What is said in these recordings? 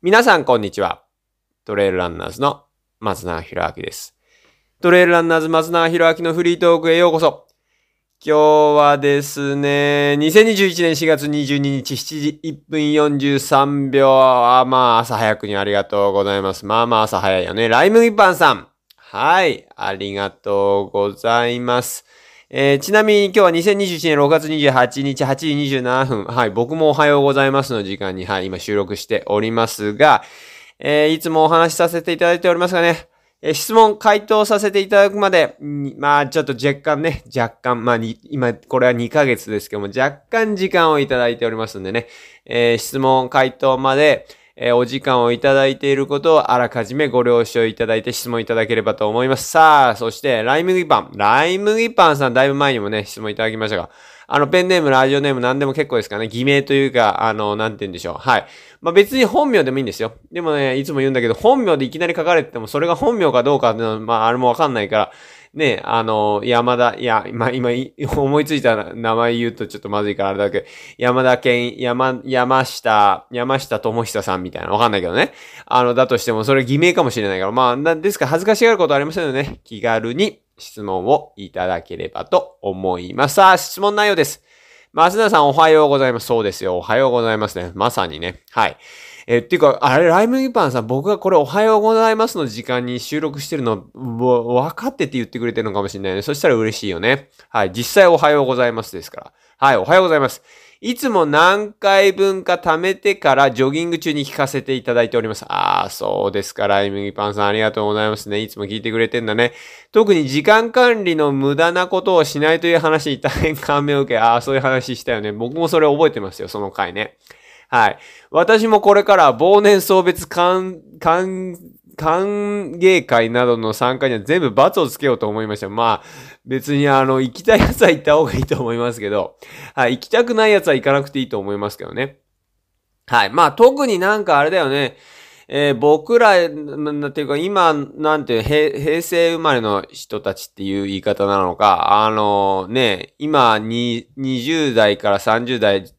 皆さんこんにちは。トレイルランナーズの松永博明です。トレイルランナーズ松永博明のフリートークへようこそ。今日はですね、2021年4月22日7時1分43秒。あまあ朝早くにありがとうございます。まあまあ朝早いよね。ライムギパンさん。はい。ありがとうございます。えーちなみに今日は2021年6月28日8時27分。はい。僕もおはようございますの時間に、はい。今収録しておりますが、えーいつもお話しさせていただいておりますがね、えー質問回答させていただくまで、まあちょっと若干ね、若干、まあに今これは2ヶ月ですけども、若干時間をいただいておりますんでね、えー質問回答まで、えーお時間をいただいていることをあらかじめご了承いただいて質問いただければと思います。さあ、そして、ライムギパン。ライムギパンさんだいぶ前にもね、質問いただきましたが、あの、ペンネーム、ラジオネーム何でも結構ですからね、偽名というか、あの、なんて言うんでしょう。はい。まあ別に本名でもいいんですよ。でもね、いつも言うんだけど、本名でいきなり書かれてても、それが本名かどうかっていうのは、まああれもわかんないから、ね、あの、山田、いや、まあ、今、思いついた名前言うとちょっとまずいからあれだけど、山田健、山、山下、山下智久さんみたいな、わかんないけどね。あの、だとしても、それ偽名かもしれないから、まあ、なですから恥ずかしがることありませんのでね、気軽に質問をいただければと思います。さあ、質問内容です。松田さんおはようございます。そうですよ。おはようございますね。まさにね。はい。え、っていうか、あれ、ライムギパンさん、僕がこれおはようございますの時間に収録してるの、もう分かってて言ってくれてるのかもしれないね。そしたら嬉しいよね。はい。実際おはようございますですから。はい。おはようございます。いつも何回分か貯めてからジョギング中に聞かせていただいております。ああ、そうですか。ライムギパンさんありがとうございますね。いつも聞いてくれてんだね。特に時間管理の無駄なことをしないという話に大変感銘を受け、ああ、そういう話したよね。僕もそれ覚えてますよ。その回ね。はい。私もこれから忘年送別歓、歓、歓迎会などの参加には全部罰をつけようと思いました。まあ、別にあの、行きたい奴は行った方がいいと思いますけど、はい。行きたくない奴は行かなくていいと思いますけどね。はい。まあ、特になんかあれだよね。えー僕ら、なんていうか、今、なんていう、平平成生まれの人たちっていう言い方なのか、あのね、今、に、20代から30代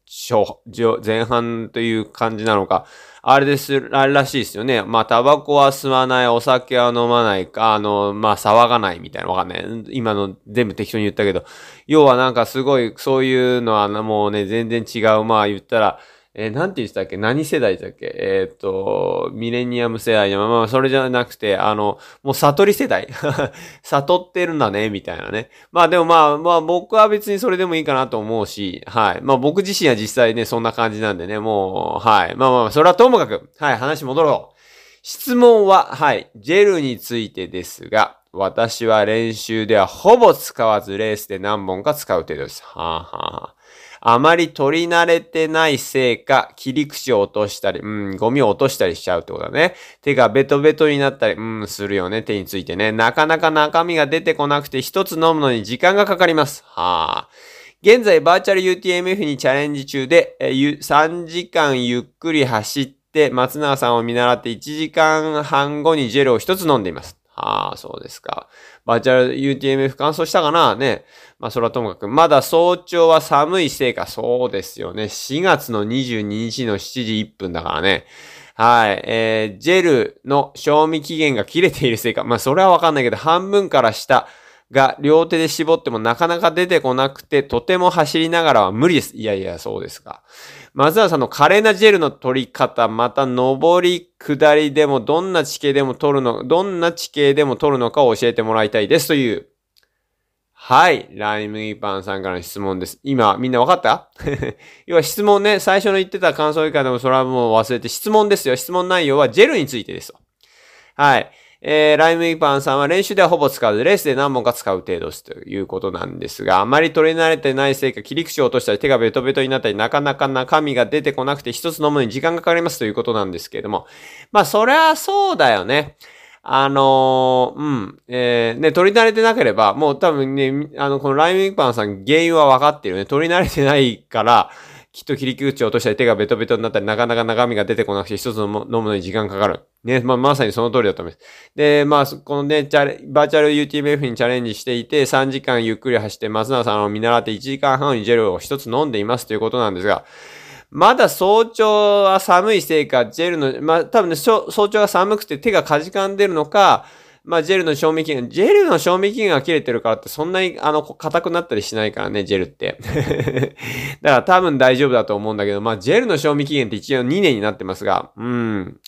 前半という感じなのか、あれです、あれらしいですよね。まあ、タバコは吸わない、お酒は飲まないか、あの、まあ、騒がないみたいな、わかんない。今の全部適当に言ったけど、要はなんかすごい、そういうのはもうね、全然違う。まあ、言ったら、えーなんて言ってたっけ？何世代だっけ？えーっと、ミレニアム世代。まあまあ、それじゃなくて、あの、もう悟り世代。悟ってるんだね、みたいなね。まあでもまあ、まあ僕は別にそれでもいいかなと思うし、はい。まあ僕自身は実際ね、そんな感じなんでね、もう、はい。まあまあ、それはともかく、はい、話戻ろう。質問は、はい、ジェルについてですが、私は練習ではほぼ使わずレースで何本か使う程度です。はあ、はあはあ、まり取り慣れてないせいか、切り口を落としたり、うん、ゴミを落としたりしちゃうってことだね。手がベトベトになったり、うん、するよね、手についてね。なかなか中身が出てこなくて、一つ飲むのに時間がかかります。はあ。現在、バーチャル UTMF にチャレンジ中で、3時間ゆっくり走って、松永さんを見習って1時間半後にジェルを一つ飲んでいます。ああ、そうですか。バーチャル UTMF 乾燥したかな？ね。まあ、それはともかく、まだ早朝は寒いせいか、そうですよね。4月の22日の7時1分だからね。はい。えー、ジェルの賞味期限が切れているせいか。まあ、それはわかんないけど、半分から下が両手で絞ってもなかなか出てこなくて、とても走りながらは無理です。いやいや、そうですか。松原さんの華麗なジェルの取り方、また上り、下りでもどんな地形でも取るの、どんな地形でも取るのかを教えてもらいたいですという。はい。ライムギパンさんからの質問です。今、みんなわかった？要は質問ね、最初の言ってた感想以下でもそれはもう忘れて、質問ですよ。質問内容はジェルについてですと。はい。えー、ライムギパンさんは練習ではほぼ使わず、レースで何本か使う程度ですということなんですが、あまり取り慣れてないせいか、切り口を落としたり、手がベトベトになったり、なかなか中身が出てこなくて、一つ飲むのに時間がかかりますということなんですけれども。まあ、そりゃそうだよね。あのーうん、えー、ね、取り慣れてなければ、もう多分ね、あの、このライムギパンさん原因は分かってるよね。取り慣れてないから、きっと切り口を落としたり手がベトベトになったり、なかなか中身が出てこなくて一つ飲むのに時間かかる。ね、まあ、まさにその通りだと思います。で、まあ、このね、チャレ、バーチャル UTMF にチャレンジしていて、3時間ゆっくり走って、松永さんを見習って1時間半にジェルを一つ飲んでいますということなんですが、まだ早朝は寒いせいか、ジェルの、まあ、多分ね、早朝が寒くて手がかじかんでるのか、まあ、ジェルの賞味期限、ジェルの賞味期限が切れてるからってそんなに、あの、硬くなったりしないからね、ジェルって。だから多分大丈夫だと思うんだけど、まあ、ジェルの賞味期限って一応2年になってますが、うん。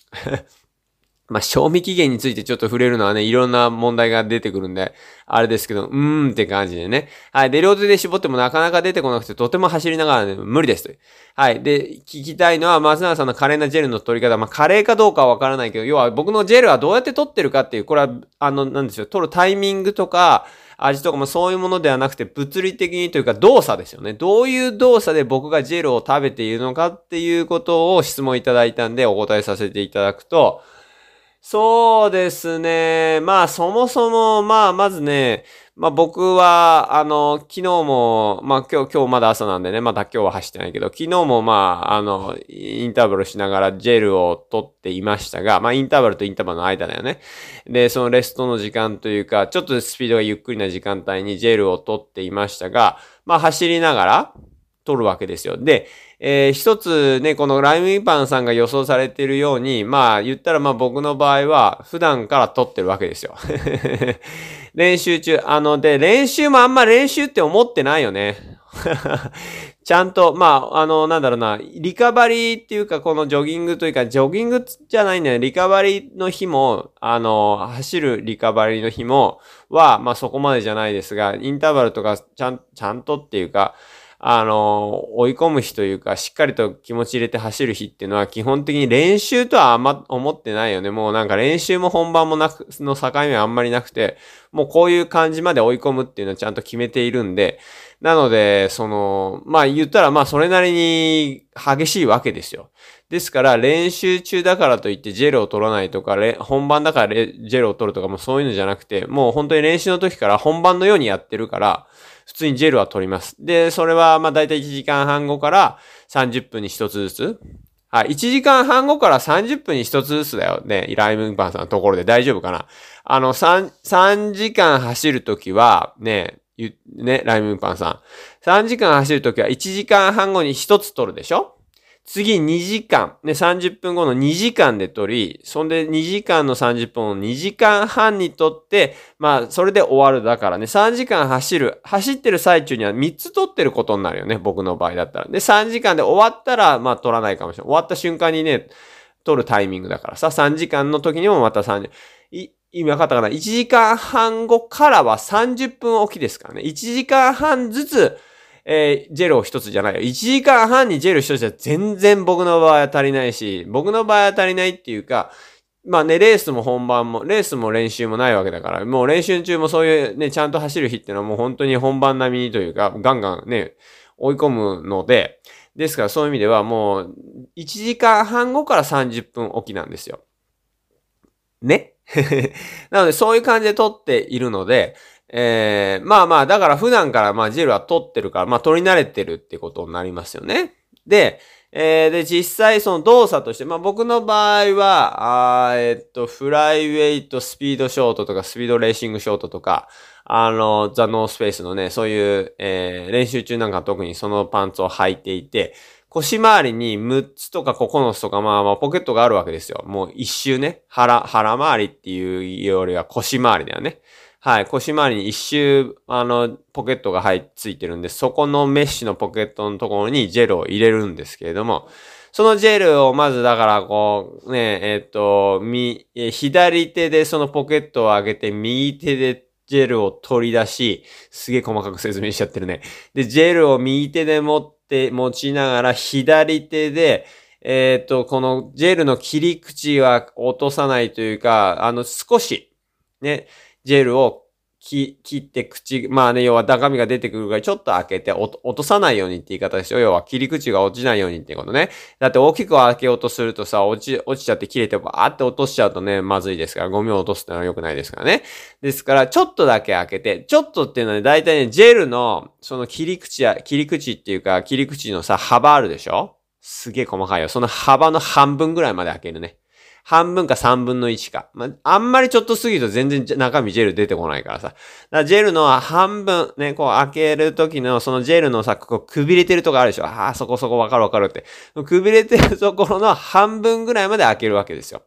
まあ、賞味期限についてちょっと触れるのはね、いろんな問題が出てくるんで、あれですけど、うーんって感じでね。はい。で、両手で絞ってもなかなか出てこなくて、とても走りながらね、無理ですと。はい。で、聞きたいのは、松永さんの華麗なジェルの取り方。まあ、華麗かどうかはわからないけど、要は僕のジェルはどうやって取ってるかっていう、これは、あの、なんですよ、取るタイミングとか、味とかもそういうものではなくて、物理的にというか動作ですよね。どういう動作で僕がジェルを食べているのかっていうことを質問いただいたんでお答えさせていただくと、そうですね。まあ、そもそも、まあ、まずね、まあ僕は、あの、昨日も、まあ今日、今日まだ朝なんでね、まだ今日は走ってないけど、昨日もまあ、あの、インターバルしながらジェルを取っていましたが、まあインターバルとインターバルの間だよね。で、そのレストの時間というか、ちょっとスピードがゆっくりな時間帯にジェルを取っていましたが、まあ走りながら、取るわけですよ。で、えー、一つね、このライムインパンさんが予想されているように、まあ言ったらまあ僕の場合は普段から撮ってるわけですよ。練習中。あの、で、練習もあんま練習って思ってないよね。ちゃんと、まあ、あの、なんだろうな、リカバリーっていうか、このジョギングというか、ジョギングじゃないんだよ。リカバリーの日も、あの、走るリカバリーの日も、は、まあそこまでじゃないですが、インターバルとか、ちゃん、ちゃんとっていうか、あの、追い込む日というか、しっかりと気持ち入れて走る日っていうのは、基本的に練習とはあんま思ってないよね。もうなんか練習も本番もなく、の境目はあんまりなくて、もうこういう感じまで追い込むっていうのはちゃんと決めているんで、なので、その、まあ言ったらまあそれなりに激しいわけですよ。ですから練習中だからといってジェルを取らないとか、本番だからジェルを取るとかもそういうのじゃなくて、もう本当に練習の時から本番のようにやってるから、普通にジェルは取ります。で、それは、まあ、だいたい1時間半後から30分に1つずつ。はい。1時間半後から30分に1つずつだよ。ね、ライムパンさんのところで大丈夫かな？あの、3、3時間走るときは、ね、ね、ライムパンさん。3時間走るときは1時間半後に1つ取るでしょ？次2時間、ね、30分後の2時間で取り、そんで2時間の30分を2時間半に取って、まあ、それで終わるだからね、3時間走る、走ってる最中には3つ取ってることになるよね、僕の場合だったら。で、3時間で終わったら、まあ、取らないかもしれない。終わった瞬間にね、取るタイミングだからさ、3時間の時にもまた3時、い、意味わかったかな ?1 時間半後からは30分おきですからね。1時間半ずつ、えー、ジェルを一つじゃないよ。1時間半にジェル一つじゃ全然僕の場合は足りないし、僕の場合は足りないっていうか、まあね、レースも本番も、レースも練習もないわけだから、もう練習中もそういうね、ちゃんと走る日っていうのはもう本当に本番並みにというか、ガンガンね、追い込むので、ですからそういう意味ではもう、1時間半後から30分おきなんですよ。ね？なのでそういう感じで撮っているので、えー、まあまあ、だから普段からまあジェルは取ってるから、まあ取り慣れてるってことになりますよね。で、えー、で、実際その動作として、まあ僕の場合は、あえっと、フライウェイトスピードショートとか、スピードレーシングショートとか、あの、ザ・ノースペースのね、そういう、えー、練習中なんか特にそのパンツを履いていて、腰回りに6つとか9つとかまあまあポケットがあるわけですよ。もう一周ね。腹、腹回りっていうよりは腰回りだよね。はい、腰回りに一周、あの、ポケットが入っついてるんで、そこのメッシュのポケットのところにジェルを入れるんですけれども、そのジェルをまずだからこう、ね、えっ、と、み、左手でそのポケットを上げて、右手でジェルを取り出し、すげえ細かく説明しちゃってるね。で、ジェルを右手で持って、持ちながら、左手で、えっ、と、このジェルの切り口は落とさないというか、あの、少し、ね、ジェルを切って口、まあね、要は中身が出てくるからいちょっと開けて落とさないようにって言い方ですよ。要は切り口が落ちないようにってことね。だって大きく開けようとするとさ、落ち、落ちちゃって切れてバーって落としちゃうとね、まずいですから、ゴミを落とすってのは良くないですからね。ですから、ちょっとだけ開けて、ちょっとっていうのはね、大体ね、ジェルの、その切り口や、切り口っていうか、切り口のさ、幅あるでしょ？すげえ細かいよ。その幅の半分ぐらいまで開けるね。半分か三分の一か。まあ、あんまりちょっと過ぎると全然中身ジェル出てこないからさ。だからジェルの半分、ね、こう開ける時のそのジェルのさ、こうくびれてるとこあるでしょ。ああ、そこそこわかるわかるって。くびれてるところの半分ぐらいまで開けるわけですよ。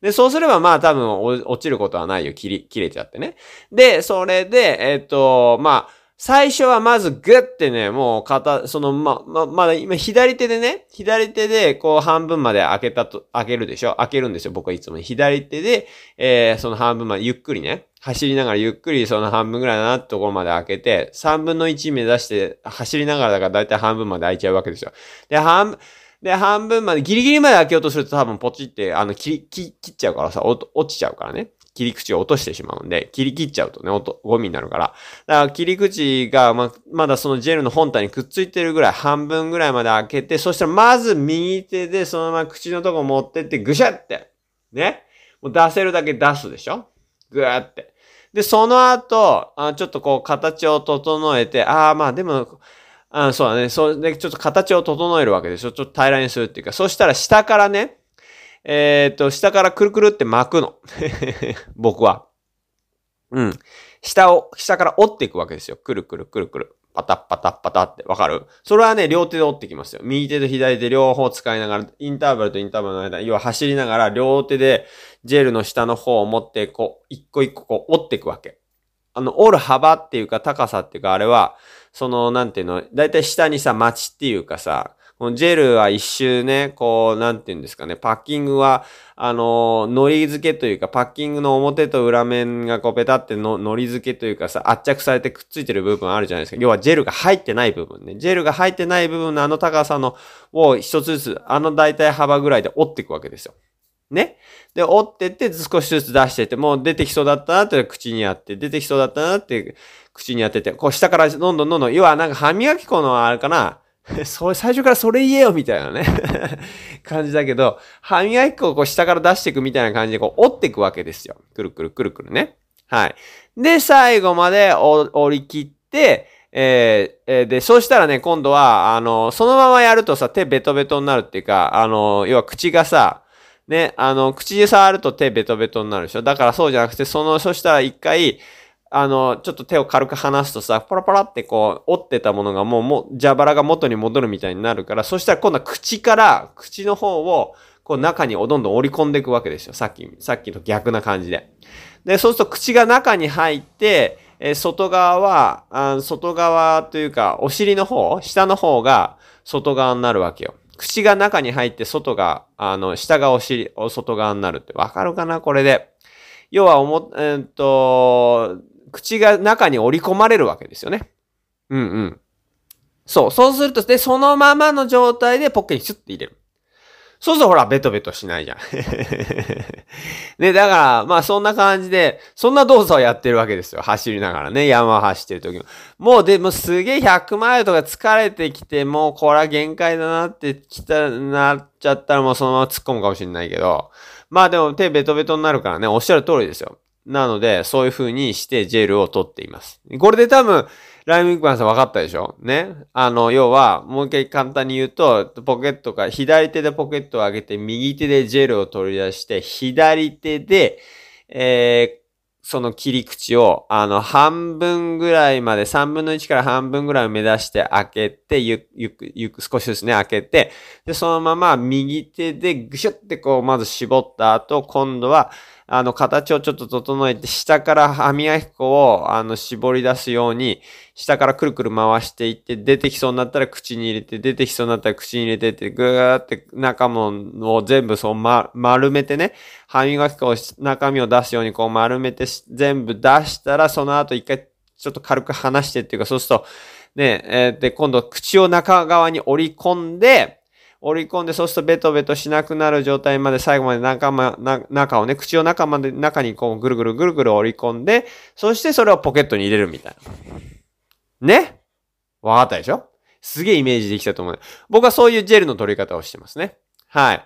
で、そうすればまあ多分落ちることはないよ。切り、切れちゃってね。で、それで、えっ、と、まあ、最初はまずグッてね、もう肩、その、ま、ま、まだ今左手でね、左手でこう半分まで開けたと、開けるでしょ？開けるんですよ、僕はいつも。左手で、えー、その半分までゆっくりね、走りながらゆっくりその半分ぐらいなところまで開けて、3分の1目指して走りながらだからだいたい半分まで開いちゃうわけですよ。で、半、で、半分まで、ギリギリまで開けようとすると多分ポチって、あの、切、切、切っちゃうからさ、落ちちゃうからね。切り口を落としてしまうんで、切り切っちゃうとね、音ゴミになるから。だから切り口がま、まだそのジェルの本体にくっついてるぐらい、半分ぐらいまで開けて、そしたらまず右手でそのまま口のとこ持ってって、ぐしゃって。ね。もう出せるだけ出すでしょ？ぐーって。で、その後、あちょっとこう形を整えて、ああ、まあでも、あそうだね。そうで、ちょっと形を整えるわけでしょ？ちょっと平らにするっていうか。そしたら下からね、えっ、と、下からくるくるって巻くの。僕は。うん。下を、下から折っていくわけですよ。くるくるくるくる。パタッパタッパタって。わかる？それはね、両手で折ってきますよ。右手と左手両方使いながら、インターバルとインターバルの間、要は走りながら、両手でジェルの下の方を持って、こう、一個一個こう折っていくわけ。あの、折る幅っていうか高さっていうか、あれは、その、なんていうの、だいたい下にさ、町っていうかさ、このジェルは一周ね、こう、なんていうんですかね、パッキングは、あの、糊付けというか、パッキングの表と裏面がこう、ペタっての糊付けというかさ、圧着されてくっついてる部分あるじゃないですか。要はジェルが入ってない部分ね。ジェルが入ってない部分のあの高さの、を一つずつ、あの大体幅ぐらいで折っていくわけですよ。ね。で、折ってって少しずつ出してって、もう出てきそうだったなって口にあって、出てきそうだったなって口に当てて、こう下からどんどんどんどん、要はなんか歯磨き粉のあれかな、それ、最初からそれ言えよみたいなね 感じだけど、歯磨き粉をこう下から出していくみたいな感じでこう折っていくわけですよ。くるくるくるくるね。はい。で、最後まで折り切って、えー、で、そうしたらね、今度は、あの、そのままやるとさ、手ベトベトになるっていうか、あの、要は口がさ、ね、あの、口で触ると手ベトベトになるでしょだからそうじゃなくて、その、そしたら一回、あの、ちょっと手を軽く離すとさ、パラパラってこう、折ってたものがもう、もう、蛇腹が元に戻るみたいになるから、そしたら今度は口から、口の方を、こう中にどんどん折り込んでいくわけですよ。さっき、さっきと逆な感じで。で、そうすると口が中に入って、え、外側はあ、外側というか、お尻の方、下の方が外側になるわけよ。口が中に入って、外が、あの、下がお尻、お外側になるって。わかるかな？これで。要は、おも、えー、っと、口が中に織り込まれるわけですよね。うんうん。そう。そうすると、で、そのままの状態でポッケにシュッて入れる。そうするとほら、ベトベトしないじゃん。ね、だから、まあそんな感じで、そんな動作をやってるわけですよ。走りながらね、山を走ってる時も。もうでもすげえ100マイルとか疲れてきて、もうこれは限界だなってきた、なっちゃったらもうそのまま突っ込むかもしれないけど、まあでも手ベトベトになるからね、おっしゃる通りですよ。なので、そういう風にしてジェルを取っています。これで多分、ライムインクマンさん分かったでしょ？ね？あの、要は、もう一回簡単に言うと、ポケットか、左手でポケットを上げて、右手でジェルを取り出して、左手で、えー、その切り口を、あの、半分ぐらいまで、三分の一から半分ぐらいを目指して開けて、ゆゆく、ゆく、少しずつね、開けて、で、そのまま右手でぐしゅってこう、まず絞った後、今度は、あの、形をちょっと整えて、下から歯磨き粉を、あの、絞り出すように、下からくるくる回していって、出てきそうになったら口に入れて、出てきそうになったら口に入れてって、ぐーって中もを全部そう、ま、丸めてね、歯磨き粉を中身を出すようにこう丸めて全部出したら、その後一回ちょっと軽く離してっていうか、そうすると、ね、えー、で、今度口を中側に折り込んで、折り込んで、そうするとベトベトしなくなる状態まで最後まで中ま、中をね、口を中まで、中にこうぐるぐるぐるぐる折り込んで、そしてそれをポケットに入れるみたいな。ね？わかったでしょ？すげえイメージできたと思う。僕はそういうジェルの取り方をしてますね。はい。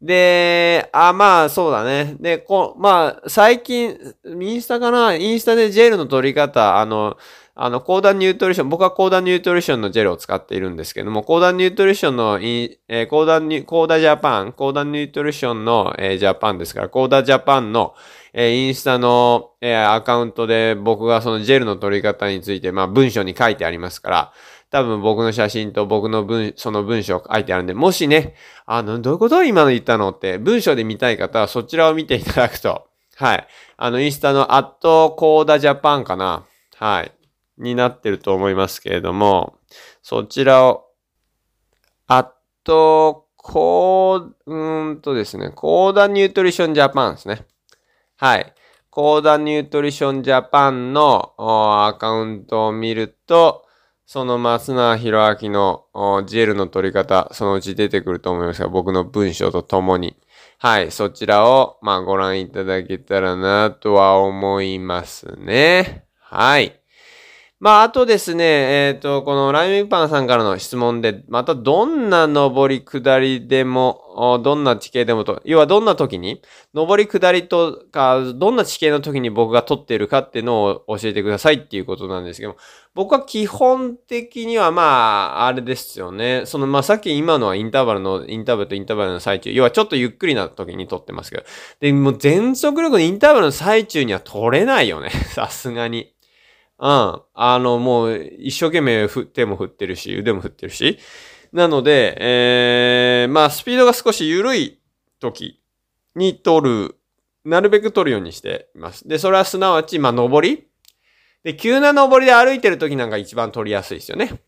で、あ、まあ、そうだね。で、こう、まあ、最近、インスタかな？インスタでジェルの取り方、あの、あの、コーダニュートリション、僕はコーダニュートリションのジェルを使っているんですけども、コーダニュートリションの、えー、コーダニュ、コーダジャパン、コーダニュートリションの、えー、ジャパンですから、コーダジャパンの、えー、インスタの、えー、アカウントで僕がそのジェルの取り方について、まあ文章に書いてありますから、多分僕の写真と僕の文、その文章書いてあるんで、もしね、あの、どういうこと今の言ったのって、文章で見たい方はそちらを見ていただくと、はい。あの、インスタのアットコーダジャパンかな。はい。になってると思いますけれども、そちらを、アットコー、うーんとですね、コーダニュートリションジャパンですね。はい。コーダニュートリションジャパンのアカウントを見ると、その松永博明のジェルの取り方、そのうち出てくると思いますが、僕の文章とともに。はい、そちらを、まあ、ご覧いただけたらなとは思いますね。はい。まあ、あとですね、えっ、ー、と、このライムパンさんからの質問で、またどんな登り下りでも、どんな地形でもと、要はどんな時に、登り下りとか、どんな地形の時に僕が撮ってるかっていうのを教えてくださいっていうことなんですけども、僕は基本的にはまあ、あれですよね。その、まあ、さっき今のはインターバルの、インターバルとインターバルの最中、要はちょっとゆっくりな時に撮ってますけど、で、もう全速力のインターバルの最中には撮れないよね。さすがに。うん。あの、もう、一生懸命手も振ってるし、腕も振ってるし。なので、えー、まあ、スピードが少し緩い時に取る、なるべく取るようにしています。で、それはすなわち、まあ、登りで、急な登りで歩いてる時なんか一番取りやすいですよね。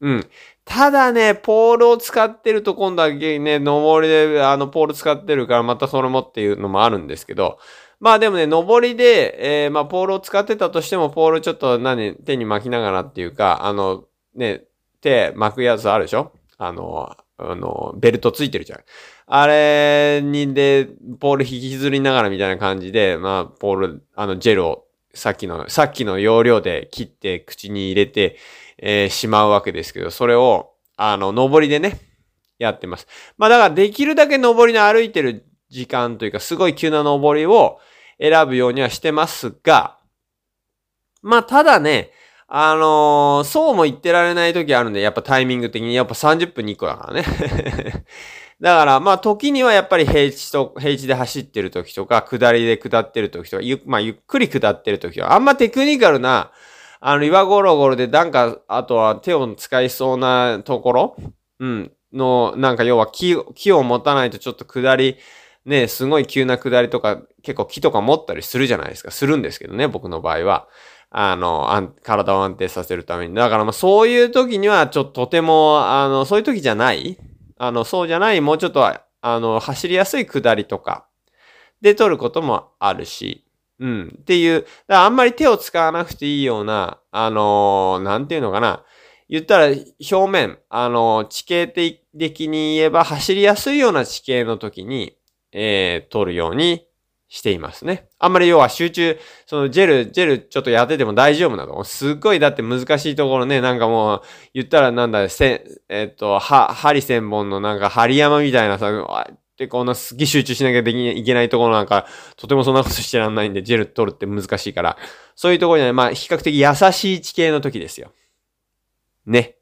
うん。ただね、ポールを使ってると今度はね、登りで、あの、ポール使ってるからまたそれもっていうのもあるんですけど、まあでもね、登りで、えー、まあポールを使ってたとしても、ポールちょっと何、手に巻きながらっていうか、あの、ね、手巻くやつあるでしょ？あの、あの、ベルトついてるじゃん。あれにで、ポール引きずりながらみたいな感じで、まあ、ポール、あの、ジェルを、さっきの、さっきの要領で切って口に入れて、えー、しまうわけですけど、それを、あの、登りでね、やってます。まあだからできるだけ登りの歩いてる時間というか、すごい急な登りを、選ぶようにはしてますが、まあ、ただね、あのー、そうも言ってられない時あるんで、やっぱタイミング的に、やっぱ30分に1個だからね。だから、まあ、時にはやっぱり平地と、平地で走ってる時とか、下りで下ってる時とか、ゆ、まあ、ゆっくり下ってる時とか、あんまテクニカルな、あの、岩ゴロゴロで、なんか、あとは手を使いそうなところ、うん、の、なんか要は木、木を持たないとちょっと下り、ね、すごい急な下りとか、結構木とか持ったりするじゃないですか。するんですけどね、僕の場合は。あの、体を安定させるために。だからまあそういう時には、ちょっととても、あの、そういう時じゃないあの、そうじゃない、もうちょっと、あの、走りやすい下りとか、で取ることもあるし、うん。っていう、あんまり手を使わなくていいような、あのー、なんていうのかな。言ったら表面、あのー、地形的に言えば走りやすいような地形の時に、えー、取るようにしていますね。あんまり要は集中、そのジェル、ジェルちょっとやってても大丈夫なの。すっごいだって難しいところね、なんかもう、言ったらなんだ、せ、えっ、と、は、針千本のなんか針山みたいなさ、ってこんなすっげえ集中しなきゃできいけないところなんか、とてもそんなことしてらんないんで、ジェル取るって難しいから、そういうところには、まあ、比較的優しい地形の時ですよ。ね。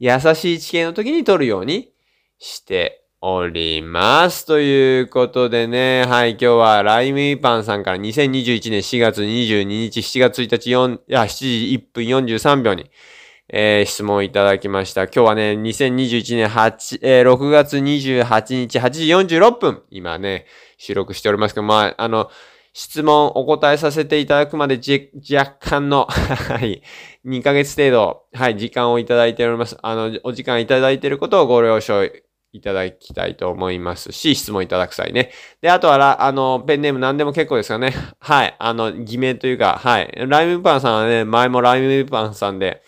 優しい地形の時に取るようにしております。ということでね、はい、今日はライムイパンさんから2021年4月22日、7月1日4、あ、7時1分43秒に、えー、質問いただきました。今日はね、2021年8、えー、6月28日8時46分、今ね、収録しておりますけど、まあ、あの、質問お答えさせていただくまで若干の はい、2ヶ月程度、はい、時間をいただいております。あの、お時間いただいていることをご了承いただきたいと思いますし、質問いただく際ね。で、あとは、あの、ペンネーム何でも結構ですよね。はい。あの、偽名というか、はい。ライムパンさんはね、前もライムパンさんで、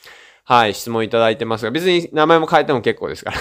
はい、質問いただいてますが、別に名前も変えても結構ですから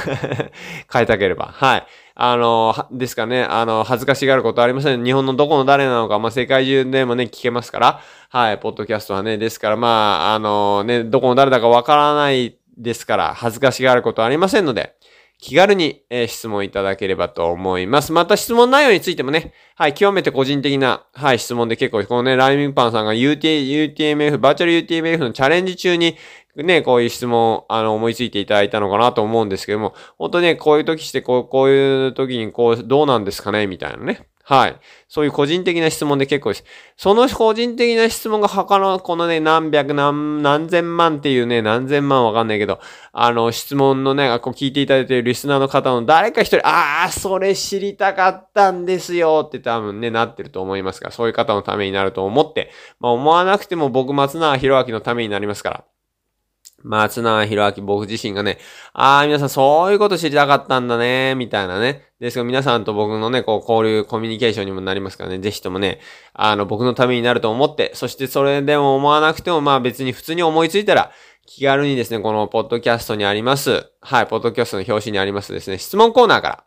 変えたければ。はい。あの、ですかね、あの、恥ずかしがることありません。日本のどこの誰なのか、まあ、世界中でもね、聞けますから。はい、ポッドキャストはね、ですから、まあ、あのね、どこの誰だかわからないですから、恥ずかしがることありませんので、気軽に、えー、質問いただければと思います。また質問内容についてもね、はい、極めて個人的な、はい、質問で結構、このね、ライミンパンさんが UT、UTMF、バーチャル UTMF のチャレンジ中に、ね、こういう質問、あの、思いついていただいたのかなと思うんですけども、本当ね、こういう時して、こう、こういう時に、こう、どうなんですかねみたいなね。はい。そういう個人的な質問で結構です。その個人的な質問が他のこのね、何百何、何千万っていうね、何千万わかんないけど、あの、質問のね、こう聞いていただいているリスナーの方の誰か一人、ああ、それ知りたかったんですよって多分ね、なってると思いますが、そういう方のためになると思って、まあ思わなくても僕松永博明のためになりますから。松永博明僕自身がね、ああ、皆さんそういうこと知りたかったんだね、みたいなね。ですが皆さんと僕のね、こう交流、コミュニケーションにもなりますからね、ぜひともね、あの、僕のためになると思って、そしてそれでも思わなくても、まあ別に普通に思いついたら、気軽にですね、このポッドキャストにあります、はい、ポッドキャストの表紙にありますですね、質問コーナーから、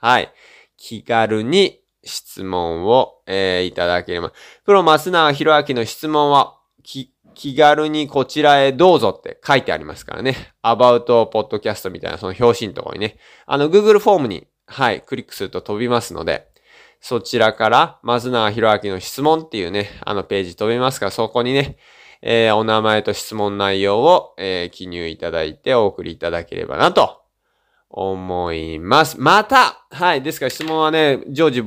はい、気軽に質問を、えー、いただければ。プロ松永博明の質問は、き、気軽にこちらへどうぞって書いてありますからね。about podcast みたいなその表紙のところにね。あの Google フォームに、はい、クリックすると飛びますので、そちらから、まずなひろあきの質問っていうね、あのページ飛びますから、そこにね、えー、お名前と質問内容を、えー、記入いただいてお送りいただければなと思います。また、はい。ですから質問はね、常時、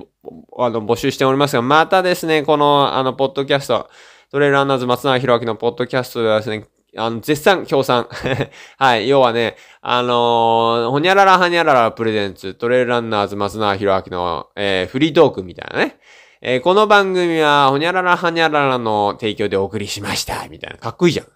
あの、募集しておりますが、またですね、この、あの、ポッドキャスト、トレーラーナーズ松永博明のポッドキャストではですね、あの、絶賛協賛。はい。要はね、あのー、ほにゃららはにゃららプレゼンツ、トレーランナーズ松永博明の、えー、フリートークみたいなね。えー、この番組は、ほにゃららはにゃららの提供でお送りしました。みたいな。かっこいいじゃん。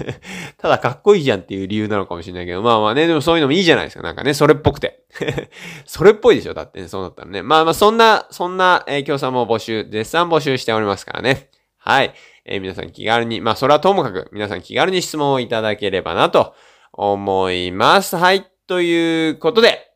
ただかっこいいじゃんっていう理由なのかもしれないけど、まあまあね、でもそういうのもいいじゃないですか。なんかね、それっぽくて。それっぽいでしょだってね、そうだったらね。まあまあ、そんな、そんな、えー、協賛も募集、絶賛募集しておりますからね。はい。えー、皆さん気軽に、まあ、それはともかく、皆さん気軽に質問をいただければなと思います。はい。ということで、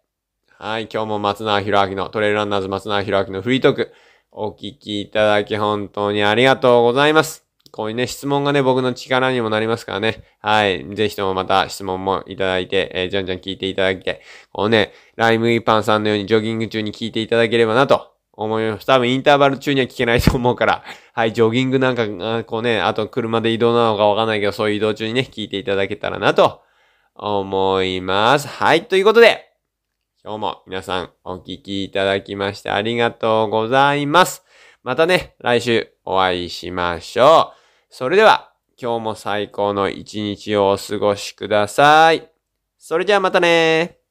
はい。今日も松永博明のトレイルランナーズ松永博明のフリートーク、お聞きいただき本当にありがとうございます。こういうね、質問がね、僕の力にもなりますからね。はい。ぜひともまた質問もいただいて、えー、じゃんじゃん聞いていただいて、こうね、ライムイパンさんのようにジョギング中に聞いていただければなと思います。多分インターバル中には聞けないと思うから、はい、ジョギングなんか、こうね、あと車で移動なのかわかんないけど、そういう移動中にね、聞いていただけたらなと思います。はい、ということで、今日も皆さんお聞きいただきましてありがとうございます。またね、来週お会いしましょう。それでは、今日も最高の一日をお過ごしください。それじゃあまたね